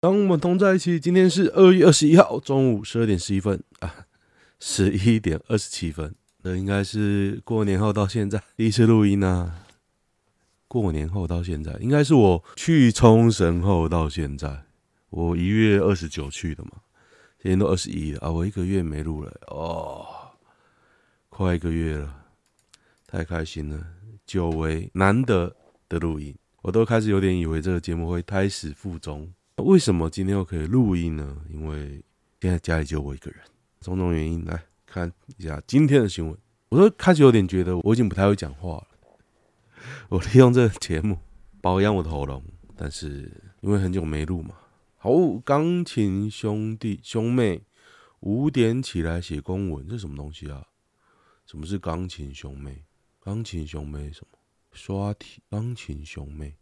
当我们同在一起，今天是二月二十一号中午十二点十一分啊，十一点二十七分。这应该是过年后到现在第一次录音啊。过年后到现在，应该是我去冲绳后到现在。我一月二十九去的嘛，今天都二十一了啊，我一个月没录了哦，快一个月了，太开心了，久违难得的录音，我都开始有点以为这个节目会胎死腹中。为什么今天又可以录音呢？因为现在家里就我一个人，种种原因来看一下今天的新闻。我都开始有点觉得我已经不太会讲话了。我利用这个节目保养我的喉咙，但是因为很久没录嘛。好，钢琴兄弟兄妹五点起来写公文，这什么东西啊？什么是钢琴兄妹？钢琴兄妹什么？刷题？钢琴兄妹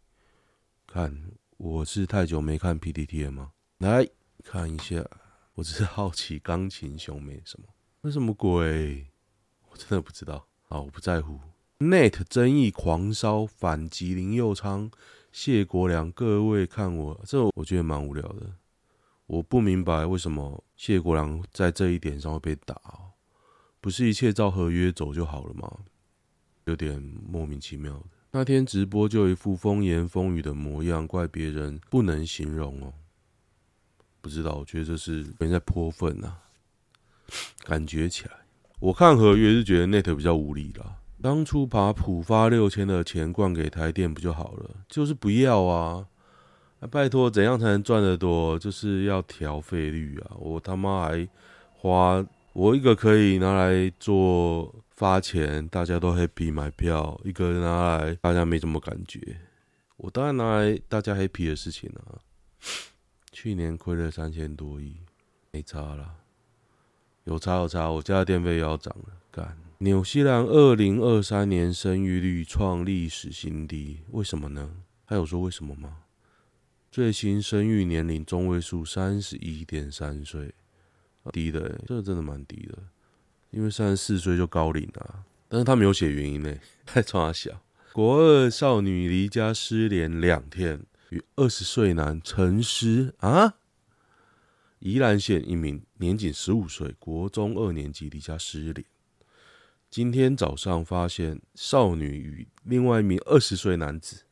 看。我是太久没看 PTT 了吗？来看一下，我只是好奇钢琴兄妹什么？那什么鬼？我真的不知道。啊，我不在乎。Net 争议狂烧，反击林右昌、谢国良。各位看我这，我觉得蛮无聊的。我不明白为什么谢国良在这一点上会被打。不是一切照合约走就好了吗？有点莫名其妙的。那天直播就一副风言风语的模样，怪别人不能形容哦。不知道，我觉得这是别人在泼粪啊。感觉起来，我看合约是觉得 Net 比较无理啦。当初把普发六千的钱灌给台电不就好了？就是不要啊！啊拜托，怎样才能赚得多？就是要调费率啊！我他妈还花我一个可以拿来做。发钱，大家都 happy 买票，一个人拿来大家没什么感觉。我当然拿来大家 happy 的事情啊。去年亏了三千多亿，没差啦。有差有差，我家的电费也要涨了。干，纽西兰二零二三年生育率创历史新低，为什么呢？他有说为什么吗？最新生育年龄中位数三十一点三岁，低的、欸，这真的蛮低的。因为三十四岁就高龄啊，但是他没有写原因呢，太冲他小。国二少女离家失联两天，与二十岁男陈尸啊。宜兰县一名年仅十五岁国中二年级离家失联，今天早上发现少女与另外一名二十岁男子，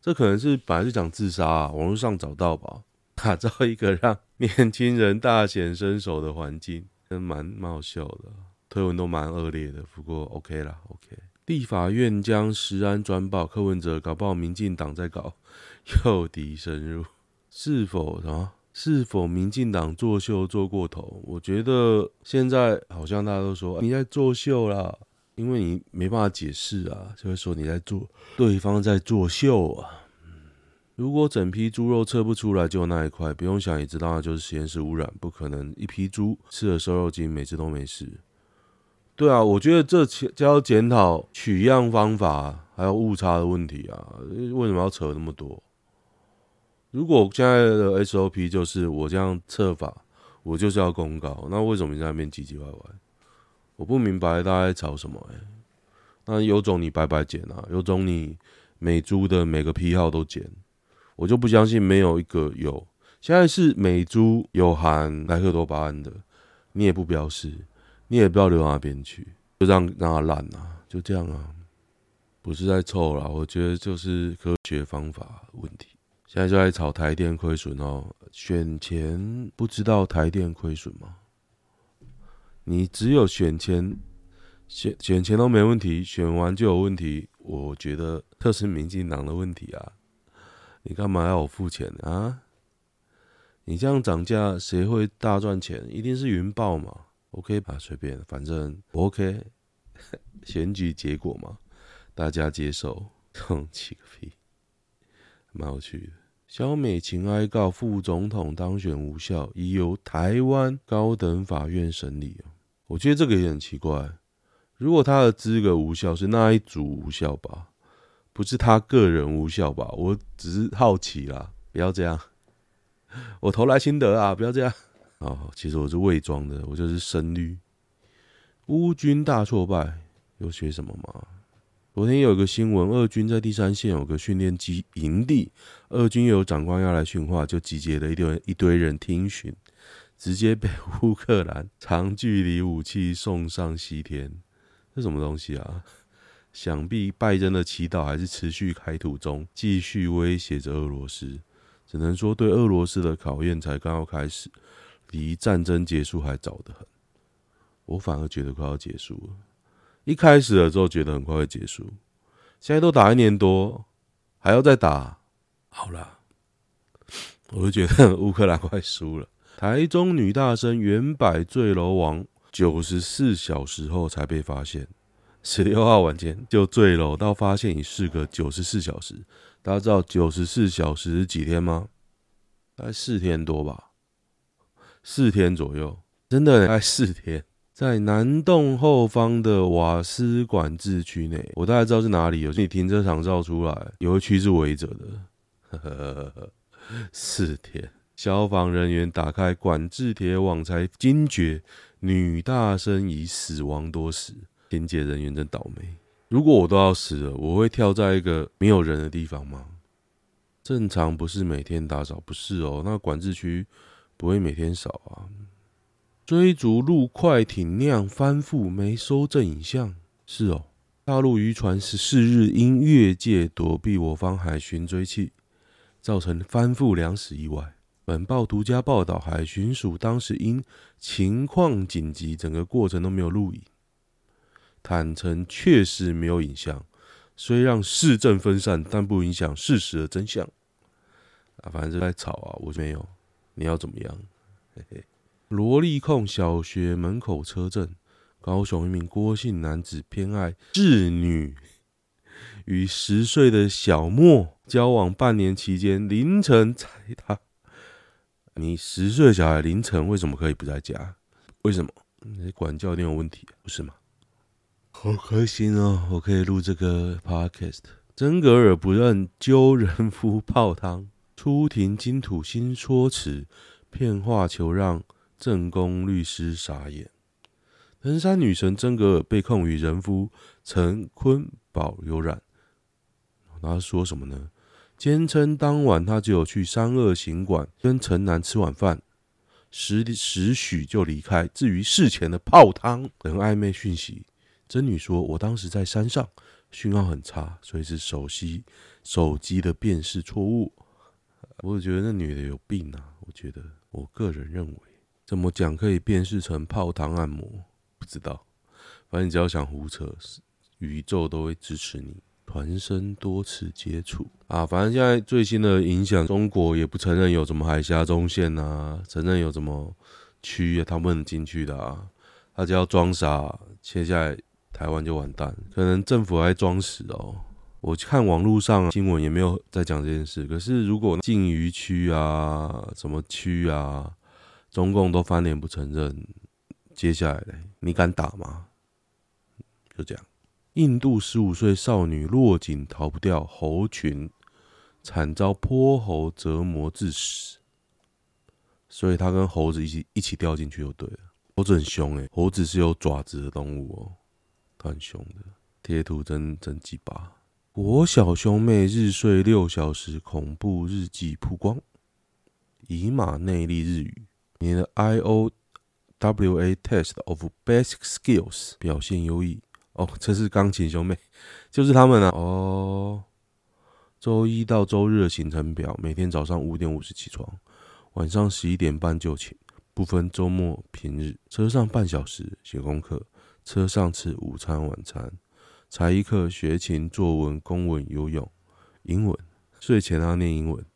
这可能是本来是讲自杀啊，网络上找到吧，打造一个让年轻人大显身手的环境。真蛮蛮好笑的，推文都蛮恶劣的，不过 OK 啦，OK。立法院将食安专报，柯文哲搞不好民进党在搞 诱敌深入，是否什么？是否民进党作秀做过头？我觉得现在好像大家都说你在作秀啦，因为你没办法解释啊，就会说你在做，对方在作秀啊。如果整批猪肉测不出来，就那一块，不用想也知道那就是实验室污染，不可能一批猪吃了瘦肉精，每次都没事。对啊，我觉得这就要检讨取样方法还有误差的问题啊，为什么要扯那么多？如果现在的 SOP 就是我这样测法，我就是要公告，那为什么你在那边唧唧歪歪？我不明白大家在吵什么哎、那有种你白白检啊，有种你每猪的每个批号都检。我就不相信没有一个有，现在是美猪有含莱克多巴胺的，你也不标示，你也不知道流到哪边去，就这样让它烂啊，就这样啊，不是在凑啦，我觉得就是科学方法问题。现在就在炒台电亏损哦，选前不知道台电亏损吗？你只有选前选选前都没问题，选完就有问题，我觉得这是民进党的问题啊。你干嘛要我付钱啊？你这样涨价，谁会大赚钱？一定是云豹嘛？OK 吧，随便，反正 OK。选举结果嘛，大家接受，哼，起个屁，蛮有趣的。萧美琴哀告副总统当选无效，已由台湾高等法院审理。我觉得这个也很奇怪，如果他的资格无效，是那一组无效吧？不是他个人无效吧？我只是好奇啦，不要这样。我投来心得啊，不要这样。哦，其实我是伪装的，我就是深绿。乌军大挫败，有学什么吗？昨天有一个新闻，俄军在第三线有个训练基营地，俄军有长官要来训话，就集结了一堆一堆人听训，直接被乌克兰长距离武器送上西天，这什么东西啊？想必拜登的祈祷还是持续开土中，继续威胁着俄罗斯。只能说，对俄罗斯的考验才刚要开始，离战争结束还早得很。我反而觉得快要结束了。一开始的时候觉得很快会结束，现在都打一年多，还要再打，好啦，我就觉得乌克兰快输了。台中女大生原摆坠楼亡，九十四小时后才被发现。十六号晚间就坠楼到发现已事隔九十四小时。大家知道九十四小时是几天吗？大概四天多吧，四天左右，真的大概四天。在南洞后方的瓦斯管制区内，我大概知道是哪里。有你停车场照出来，有一区是围着的。呵呵，四天，消防人员打开管制铁网才惊觉女大生已死亡多时。清洁人员真倒霉。如果我都要死了，我会跳在一个没有人的地方吗？正常不是每天打扫，不是哦。那管制区不会每天扫啊。追逐陆快艇酿翻覆没收证影像，是哦。大陆渔船十四日因越界躲避我方海巡追缉，造成翻覆两死意外。本报独家报道，海巡署当时因情况紧急，整个过程都没有录影，坦诚确实没有影像，虽让事证分散，但不影响事实的真相。啊，反正就在吵啊，我没有，你要怎么样？嘿嘿。萝莉控小学门口车震，高雄一名郭姓男子偏爱稚女，与十岁的小莫交往半年期间，凌晨踩踏。你十岁小孩凌晨为什么可以不在家？为什么？你管教一定有问题，不是吗？好开心哦，我可以录这个 podcast。真格尔不认揪人夫泡汤，出庭金土新说辞，骗话求让。正宫律师傻眼，登山女神真格尔被控与人夫陈坤宝有染。他说什么呢？坚称当晚他只有去三二行馆跟陈男吃晚饭，十时许就离开。至于事前的泡汤等暧昧讯息，真女说：“我当时在山上，讯号很差，所以是手机手机的辨识错误。”我觉得那女的有病啊！我觉得，我个人认为。怎么讲可以辨识成泡汤按摩？不知道，反正只要想胡扯，宇宙都会支持你。团身多次接触啊，反正现在最新的影响，中国也不承认有什么海峡中线啊，承认有什么区域他们进去的啊，他只要装傻，接下来台湾就完蛋，可能政府还装死哦。我看网络上新闻也没有在讲这件事，可是如果禁渔区啊，什么区啊？中共都翻脸不承认，接下来嘞，你敢打吗？就这样，印度十五岁少女落井逃不掉猴群，惨遭泼猴折磨致死，所以她跟猴子一起一起掉进去就对了。猴子很凶诶，猴子是有爪子的动物哦，很凶的。贴图真真鸡巴，国小兄妹日睡六小时恐怖日记曝光，以马内利日语。你的 I O W A Test of Basic Skills 表现优异哦，这是钢琴兄妹，就是他们啊。哦，周一到周日的行程表：每天早上五点五十起床，晚上十一点半就寝，不分周末平日。车上半小时写功课，车上吃午餐晚餐，才艺课学琴、作文、公文、游泳、英文。睡前要念英文。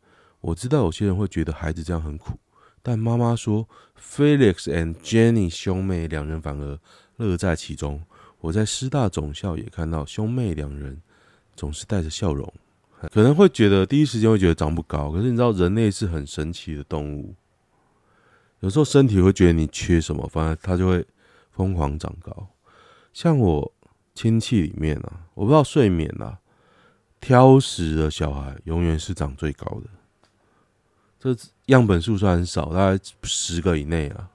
我知道有些人会觉得孩子这样很苦。但妈妈说，Felix and Jenny 兄妹两人反而乐在其中。我在师大总校也看到兄妹两人总是带着笑容。可能会觉得第一时间会觉得长不高，可是你知道人类是很神奇的动物。有时候身体会觉得你缺什么，反而它就会疯狂长高。像我亲戚里面啊，我不知道睡眠啊，挑食的小孩永远是长最高的。这样本数算很少，大概十个以内啊。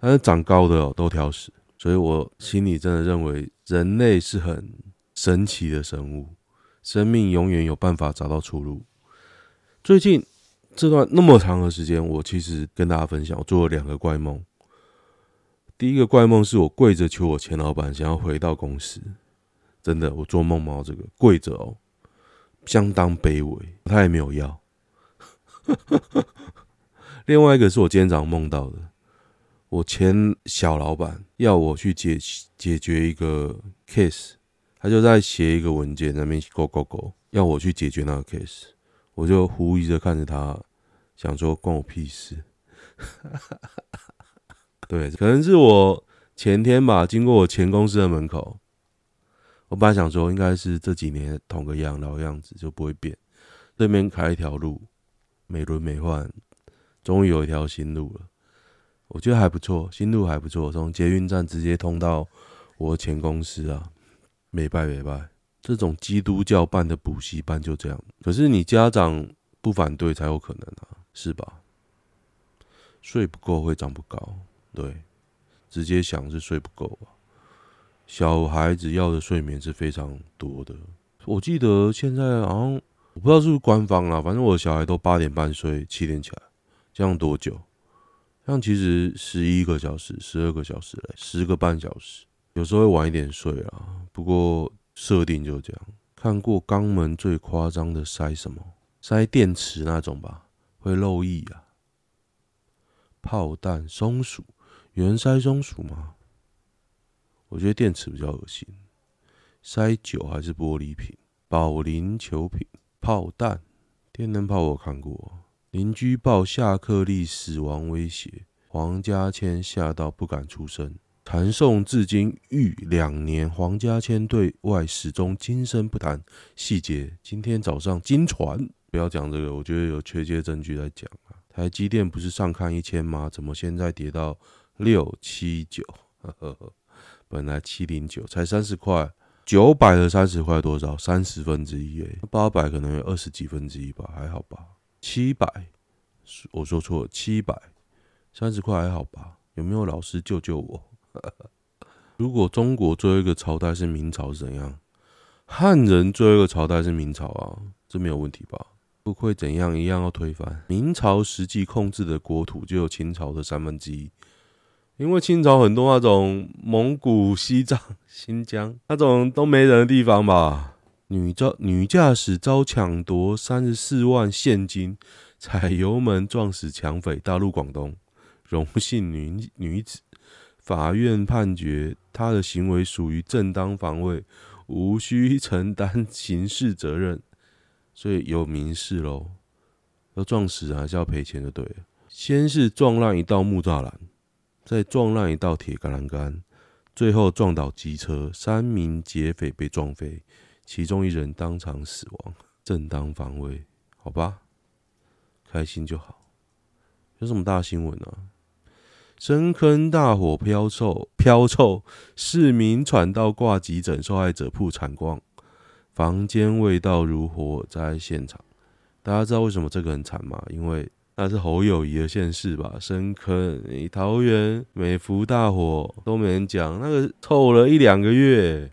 但是长高的哦，都挑食，所以我心里真的认为人类是很神奇的生物，生命永远有办法找到出路。最近这段那么长的时间，我其实跟大家分享，我做了两个怪梦。第一个怪梦是我跪着求我前老板想要回到公司，真的，我做梦梦这个跪着哦，相当卑微，他也没有要。另外一个是我今天早上梦到的，我前小老板要我去解解决一个 case，他就在写一个文件，那边勾勾勾，要我去解决那个 case，我就狐疑着看着他，想说关我屁事。对，可能是我前天吧，经过我前公司的门口，我本来想说应该是这几年同个样老样子就不会变，对面开一条路，美轮美奂。终于有一条新路了，我觉得还不错，新路还不错，从捷运站直接通到我前公司啊，没拜没拜。这种基督教办的补习班就这样，可是你家长不反对才有可能啊，是吧？睡不够会长不高，对，直接想是睡不够啊。小孩子要的睡眠是非常多的，我记得现在好像我不知道是不是官方啦，反正我的小孩都八点半睡，七点起来。这样多久？这样其实十一个小时、十二个小时嘞，十个半小时，有时候会晚一点睡啊。不过设定就这样。看过肛门最夸张的塞什么？塞电池那种吧，会漏液啊。炮弹、松鼠，有人塞松鼠吗？我觉得电池比较恶心。塞酒还是玻璃瓶？保龄球瓶、炮弹、电灯泡，我看过。邻居报夏克立死亡威胁，黄家千吓到不敢出声。传颂至今逾两年，黄家千对外始终轻声不谈细节。今天早上金传，不要讲这个，我觉得有确切证据来讲啊。台积电不是上看一千吗？怎么现在跌到六七九？本来七零九才三十块，九百的三十块多少？三十分之一诶，八百可能有二十几分之一吧，还好吧。七百，我说错了，七百三十块还好吧？有没有老师救救我？如果中国最后一个朝代是明朝是怎样？汉人最后一个朝代是明朝啊，这没有问题吧？不会怎样一样要推翻？明朝实际控制的国土就有清朝的三分之一，因为清朝很多那种蒙古、西藏、新疆那种都没人的地方吧。女驾女驾驶遭抢夺三十四万现金，踩油门撞死抢匪。大陆广东，荣姓女女子，法院判决她的行为属于正当防卫，无需承担刑事责任，所以有民事喽。要撞死还是要赔钱就对了。先是撞烂一道木栅栏，再撞烂一道铁栏杆，最后撞倒机车，三名劫匪被撞飞。其中一人当场死亡，正当防卫，好吧，开心就好。有什么大新闻呢？深坑大火飘臭，飘臭，市民传到挂急诊，受害者曝惨况，房间味道如火灾现场。大家知道为什么这个很惨吗？因为那是侯友谊的县市吧？深坑、桃园、美福大火都没人讲，那个臭了一两个月。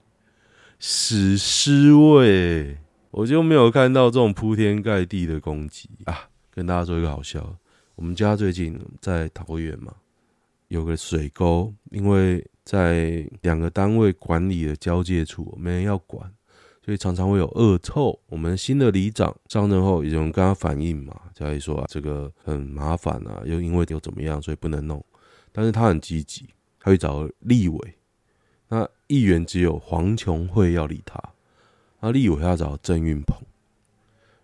屎尸味，我就没有看到这种铺天盖地的攻击啊！跟大家说一个好笑，我们家最近在桃园嘛，有个水沟，因为在两个单位管理的交界处，没人要管，所以常常会有恶臭。我们新的里长上任后，有人跟他反映嘛，家里说啊，这个很麻烦啊，又因为又怎么样，所以不能弄。但是他很积极，他会找立委。那议员只有黄琼慧要理他，那立委要找郑运鹏，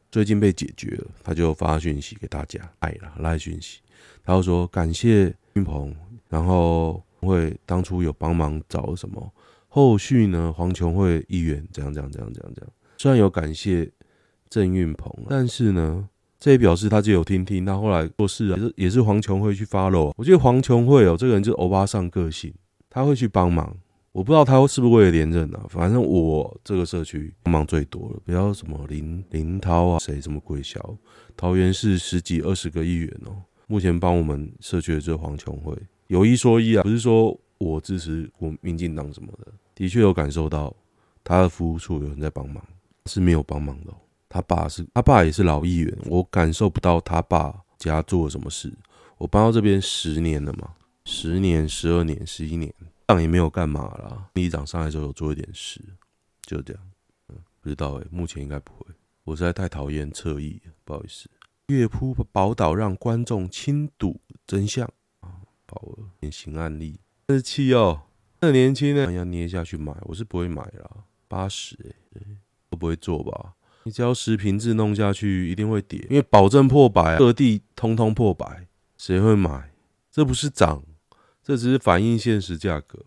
最近被解决了，他就发讯息给大家，爱了赖讯息，他就说感谢运鹏，然后会当初有帮忙找什么，后续呢黄琼会议员这样这样这样这样这样，虽然有感谢郑运鹏，但是呢，这也表示他就有听听，他后来做事啊，也是也是黄琼会去 follow，我觉得黄琼会哦，这个人就是欧巴桑个性，他会去帮忙。我不知道他是不是为了连任啊？反正我这个社区帮忙最多了，不要什么林林涛啊，谁什么鬼小，桃园市十几二十个议员哦。目前帮我们社区的这黄琼会，有一说一啊，不是说我支持国民进党什么的，的确有感受到他的服务处有人在帮忙，是没有帮忙的。他爸是他爸也是老议员，我感受不到他爸家做了什么事。我搬到这边十年了嘛，十年、十二年、十一年，长也没有干嘛啦。里长上来之后有做一点事，就这样。嗯，不知道诶、目前应该不会。我实在太讨厌侧翼，不好意思。乐谱宝岛让观众亲睹真相啊！宝儿典型案例，真是气哦！那年轻人要捏下去买，我是不会买啦。八十哎，都不会做吧？你只要实坪制弄下去，一定会跌，因为保证破百啊，各地通通破百，谁会买？这不是涨，这只是反映现实价格。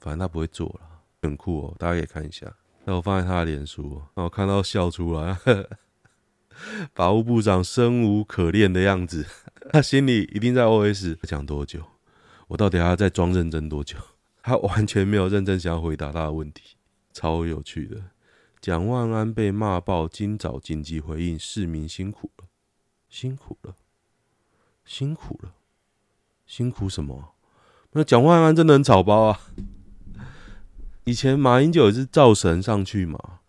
反正他不会做了，很酷哦，大家可以看一下。那我放在他的脸书，那我看到笑出来。法务部长生无可恋的样子，他心里一定在 OS 讲多久？我到底还要再装认真多久？他完全没有认真想要回答他的问题，超有趣的。蒋万安被骂爆，今早紧急回应：市民辛苦了，辛苦了，辛苦了，辛苦什么？那蒋万安真的很草包啊！以前马英九也是造神上去嘛。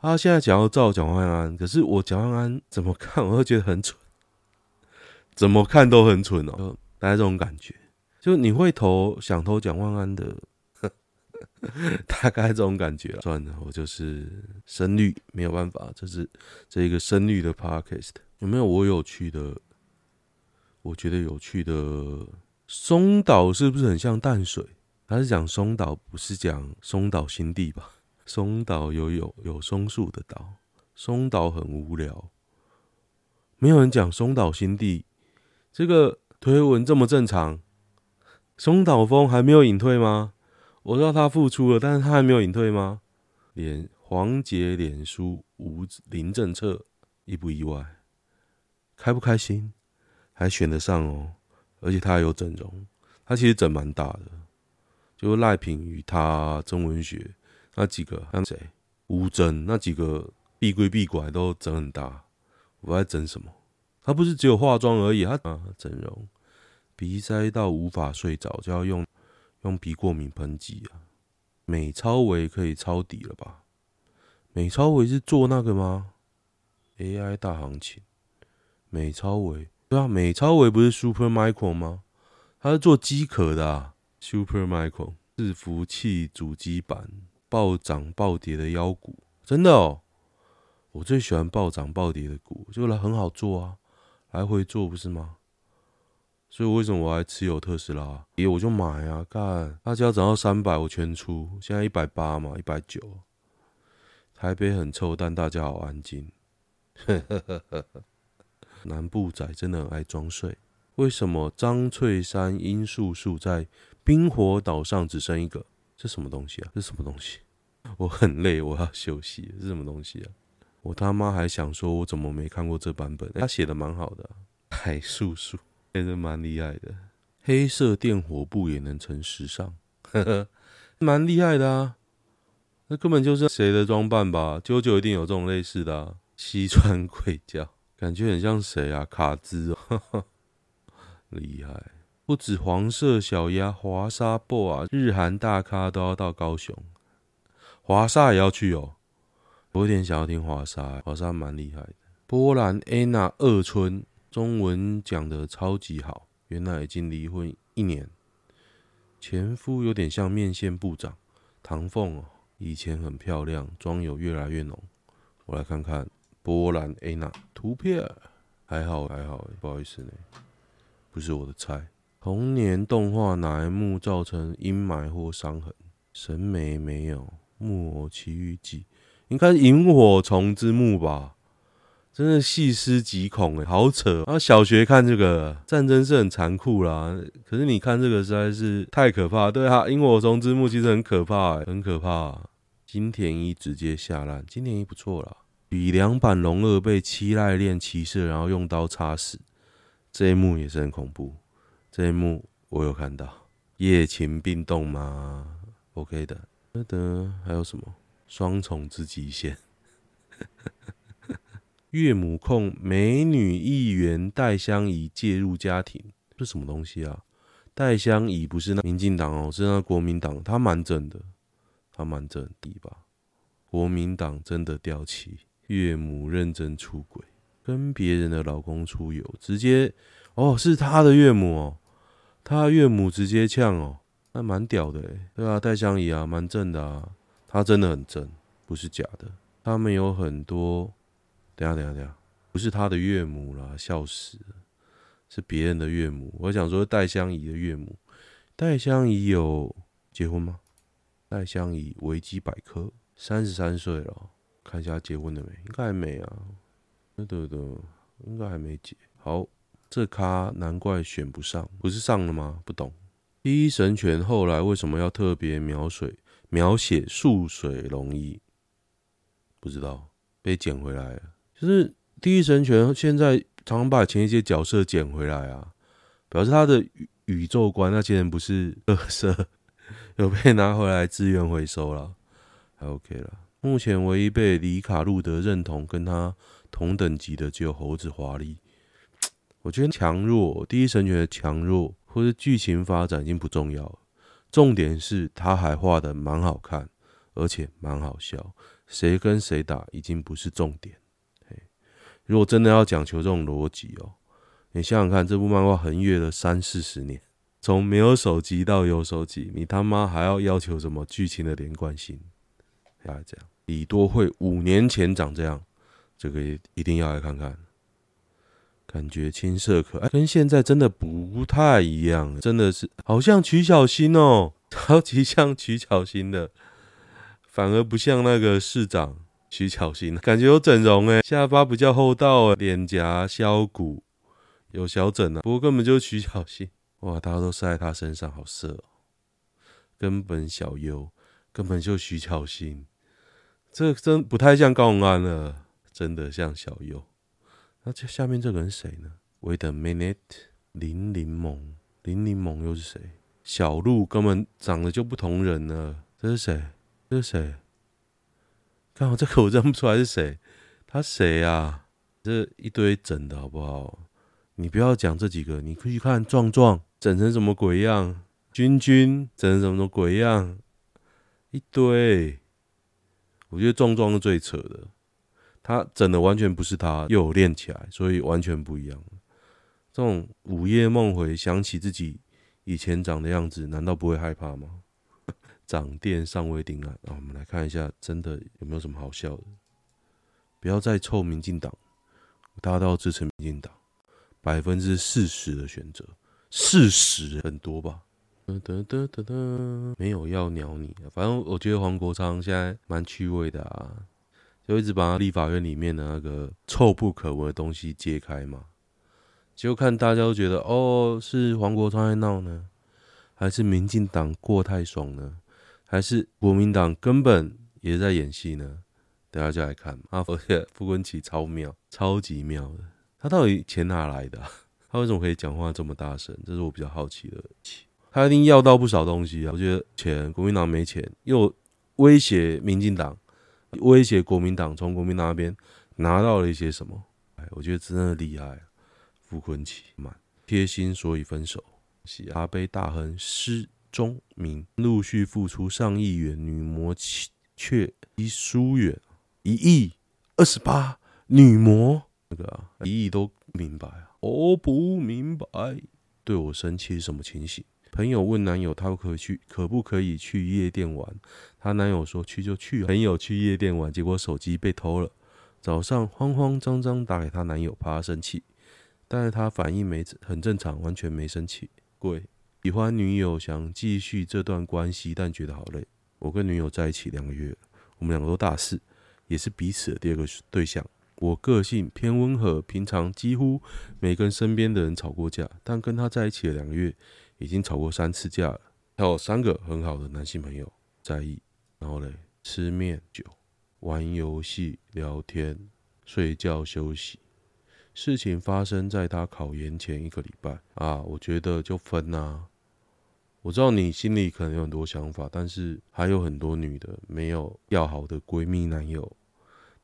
他现在想要造蒋万安，可是我蒋万安怎么看我都觉得很蠢，怎么看都很蠢哦，大家这种感觉，就你会投想投蒋万安的，大概这种感觉。算了，我就是深绿，没有办法，这是这一个深绿的 podcast，有没有我有趣的？我觉得有趣的松岛是不是很像淡水？他是讲松岛，不是讲松岛新地吧？松岛有有有松树的岛，松岛很无聊，没有人讲松岛新地。这个推文这么正常，松岛枫还没有隐退吗？我知道他复出了，但是他还没有隐退吗？脸黄杰脸书无零政策，意不意外？开不开心？还选得上哦，而且他还有整容，他其实整蛮大的，就赖品与他曾文学。那几个还有谁？吴征那几个闭归闭拐都整很大，我在整什么？他不是只有化妆而已，他啊整容，鼻塞到无法睡着就要用用鼻过敏喷剂啊。美超微可以抄底了吧？美超微是做那个吗？AI 大行情，美超微对啊，美超微不是 Super Micro 吗？他是做机壳的啊，Super Micro 伺服器主机板。暴涨暴跌的妖股，真的哦！我最喜欢暴涨暴跌的股，就来很好做啊，来回做不是吗？所以为什么我还持有特斯拉？咦，我就买啊！干，它只要涨到三百，我全出。现在一百八嘛，一百九。台北很臭，但大家好安静。南部仔真的很爱装睡。为什么张翠山罂粟树在冰火岛上只剩一个？这什么东西啊？这什么东西？我很累，我要休息。这什么东西啊？我他妈还想说，我怎么没看过这版本？他写的蛮好的，啊，海素素真的蛮厉害的。黑色电火布也能成时尚，呵呵，蛮厉害的啊。那根本就是谁的装扮吧？啾啾一定有这种类似的，啊。西川贵教，感觉很像谁啊？卡兹哦，厉害。不止黄色小鸭、华沙 BOA 啊，日韩大咖都要到高雄，华沙也要去哦。我有点想要听华沙，华沙蛮厉害的。波兰安娜二村中文讲的超级好，原来已经离婚一年，前夫有点像面线部长唐凤哦，以前很漂亮，妆有越来越浓。我来看看波兰安娜图片，还好还好，不好意思呢，不是我的菜。童年动画哪一幕造成阴霾或伤痕？神眉没有，《木偶奇遇记》应该是萤火虫之墓吧？真的细思极恐哎，好扯啊！小学看这个战争是很残酷啦，可是你看这个实在是太可怕。对啊，萤火虫之墓其实很可怕，很可怕。金田一直接下烂，金田一不错啦。比良版龙二被七濑练骑射，然后用刀插死，这一幕也是很恐怖。这一幕我有看到，夜勤并动吗？OK 的。得得，还有什么？双重之极限。岳母控美女议员戴相仪介入家庭，这什么东西啊？戴相仪不是那民进党哦，是那国民党，他蛮正的，他蛮正的吧？国民党真的掉漆，岳母认真出轨，跟别人的老公出游，直接哦，是他的岳母哦，他岳母直接呛哦，那蛮屌的诶，对啊，戴相仪啊，蛮正的啊，他真的很正，不是假的。他们有很多，等下等下等下，不是他的岳母啦，笑死了，是别人的岳母。我想说戴相仪的岳母，戴相仪有结婚吗？戴相仪维基百科，三十三岁了，看一下结婚了没？应该还没啊。对对对，应该还没结。好，这咖难怪选不上，不是上了吗？不懂。第一神拳后来为什么要特别描水描写数水龙衣？不知道，被捡回来了。就是第一神拳现在常常把前一些角色捡回来啊，表示他的宇宇宙观那些人不是垃圾。有被拿回来资源回收了，还 OK 了。目前唯一被里卡路德认同跟他同等级的只有猴子华丽。我觉得强弱，第一神拳的强弱或者剧情发展已经不重要，重点是他还画的蛮好看，而且蛮好笑。谁跟谁打已经不是重点。如果真的要讲求这种逻辑哦，你想想看，这部漫画横越了三四十年。从没有手机到有手机，你他妈还要要求什么剧情的连贯性？大家讲，李多惠五年前长这样，这个一定要来看看。感觉青涩可爱，跟现在真的不太一样，真的是好像曲巧芯哦，超级像曲巧芯的，反而不像那个市长徐巧芯，感觉有整容诶，下巴比较厚道诶，脸颊削骨有小整啊，不过根本就是徐巧芯。哇！大家都晒在他身上，好色哦！根本小优，根本就徐巧芯，这真不太像高虹安了，真的像小优。那这下面这个人谁呢？Wait a minute，林柠檬，林柠檬又是谁？小鹿根本长得就不同人了，这是谁？这是谁？刚好 这个我认不出来是谁，他谁啊？这一堆整的好不好？你不要讲这几个，你可以看壮壮。整成什么鬼样？君君整成什么鬼样？一堆，我觉得壮壮是最扯的。他整的完全不是他，又有练起来，所以完全不一样。这种午夜梦回，想起自己以前长的样子，难道不会害怕吗？长店尚未定案，那我们来看一下，真的有没有什么好笑的？不要再臭民进党，大家都要支持民进党，百分之四十的选择。事实很多吧，没有要鸟你。反正我觉得黄国昌现在蛮趣味的啊，就一直把立法院里面的那个臭不可闻的东西揭开嘛。结果看大家都觉得，哦，是黄国昌在闹呢，还是民进党过太爽呢？还是国民党根本也在演戏呢？等下就来看 啊，而且傅昆萁超妙，超级妙的，他到底钱哪来的？他为什么可以讲话这么大声？这是我比较好奇的。他一定要到不少东西啊！我觉得钱，国民党没钱，又威胁民进党，威胁国民党，从国民党那边拿到了一些什么？哎，我觉得真的厉害。傅昆萁，蛮贴心，所以分手。喜阿贝大亨失中明陆续付出上亿元女模却一疏远一亿二十八女模那个啊，一亿都明白啊。我不明白，对我生气是什么情形？朋友问男友，他可去可不可以去夜店玩？她男友说去就去。朋友去夜店玩，结果手机被偷了。早上慌慌张张打给她男友，怕他生气，但是她反应没很正常，完全没生气。贵喜欢女友，想继续这段关系，但觉得好累。我跟女友在一起两个月，我们两个都大四，也是彼此的第二个对象。我个性偏温和，平常几乎没跟身边的人吵过架，但跟他在一起了两个月，已经吵过三次架了。还有三个很好的男性朋友在意，然后嘞，吃面、酒、玩游戏、聊天、睡觉、休息。事情发生在他考研前一个礼拜啊，我觉得就分啊。我知道你心里可能有很多想法，但是还有很多女的没有要好的闺蜜男友，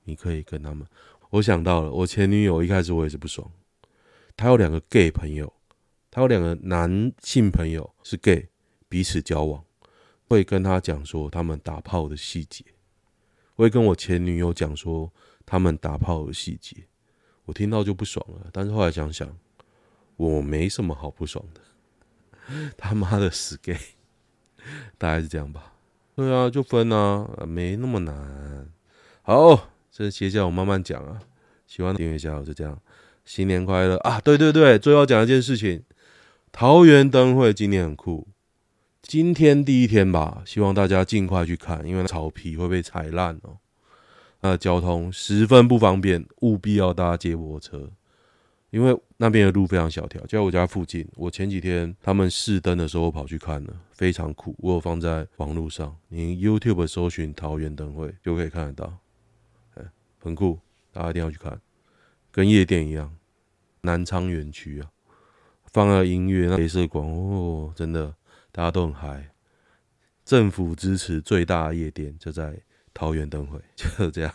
你可以跟他们。我想到了，我前女友一开始我也是不爽。她有两个 gay 朋友，她有两个男性朋友是 gay，彼此交往，会跟她讲说他们打炮的细节。会跟我前女友讲说他们打炮的细节，我听到就不爽了。但是后来想想，我没什么好不爽的，他妈的死 gay，大概是这样吧。对啊，就分啊，没那么难。好，这接下我慢慢讲啊。喜欢订阅一下，我就这样。新年快乐啊！对对对，最后讲一件事情，桃园灯会今年很酷。今天第一天吧，希望大家尽快去看，因为草皮会被踩烂哦。那交通十分不方便，务必要搭接驳车，因为那边的路非常小条，就在我家附近。我前几天他们试灯的时候，跑去看了，非常酷。我有放在网络上，你 YouTube 搜寻桃园灯会就可以看得到，很酷，大家一定要去看，跟夜店一样。南昌园区啊，放了音乐，那镭射光哦，真的。大家都很嗨，政府支持最大的夜店就在桃园灯会，就这样。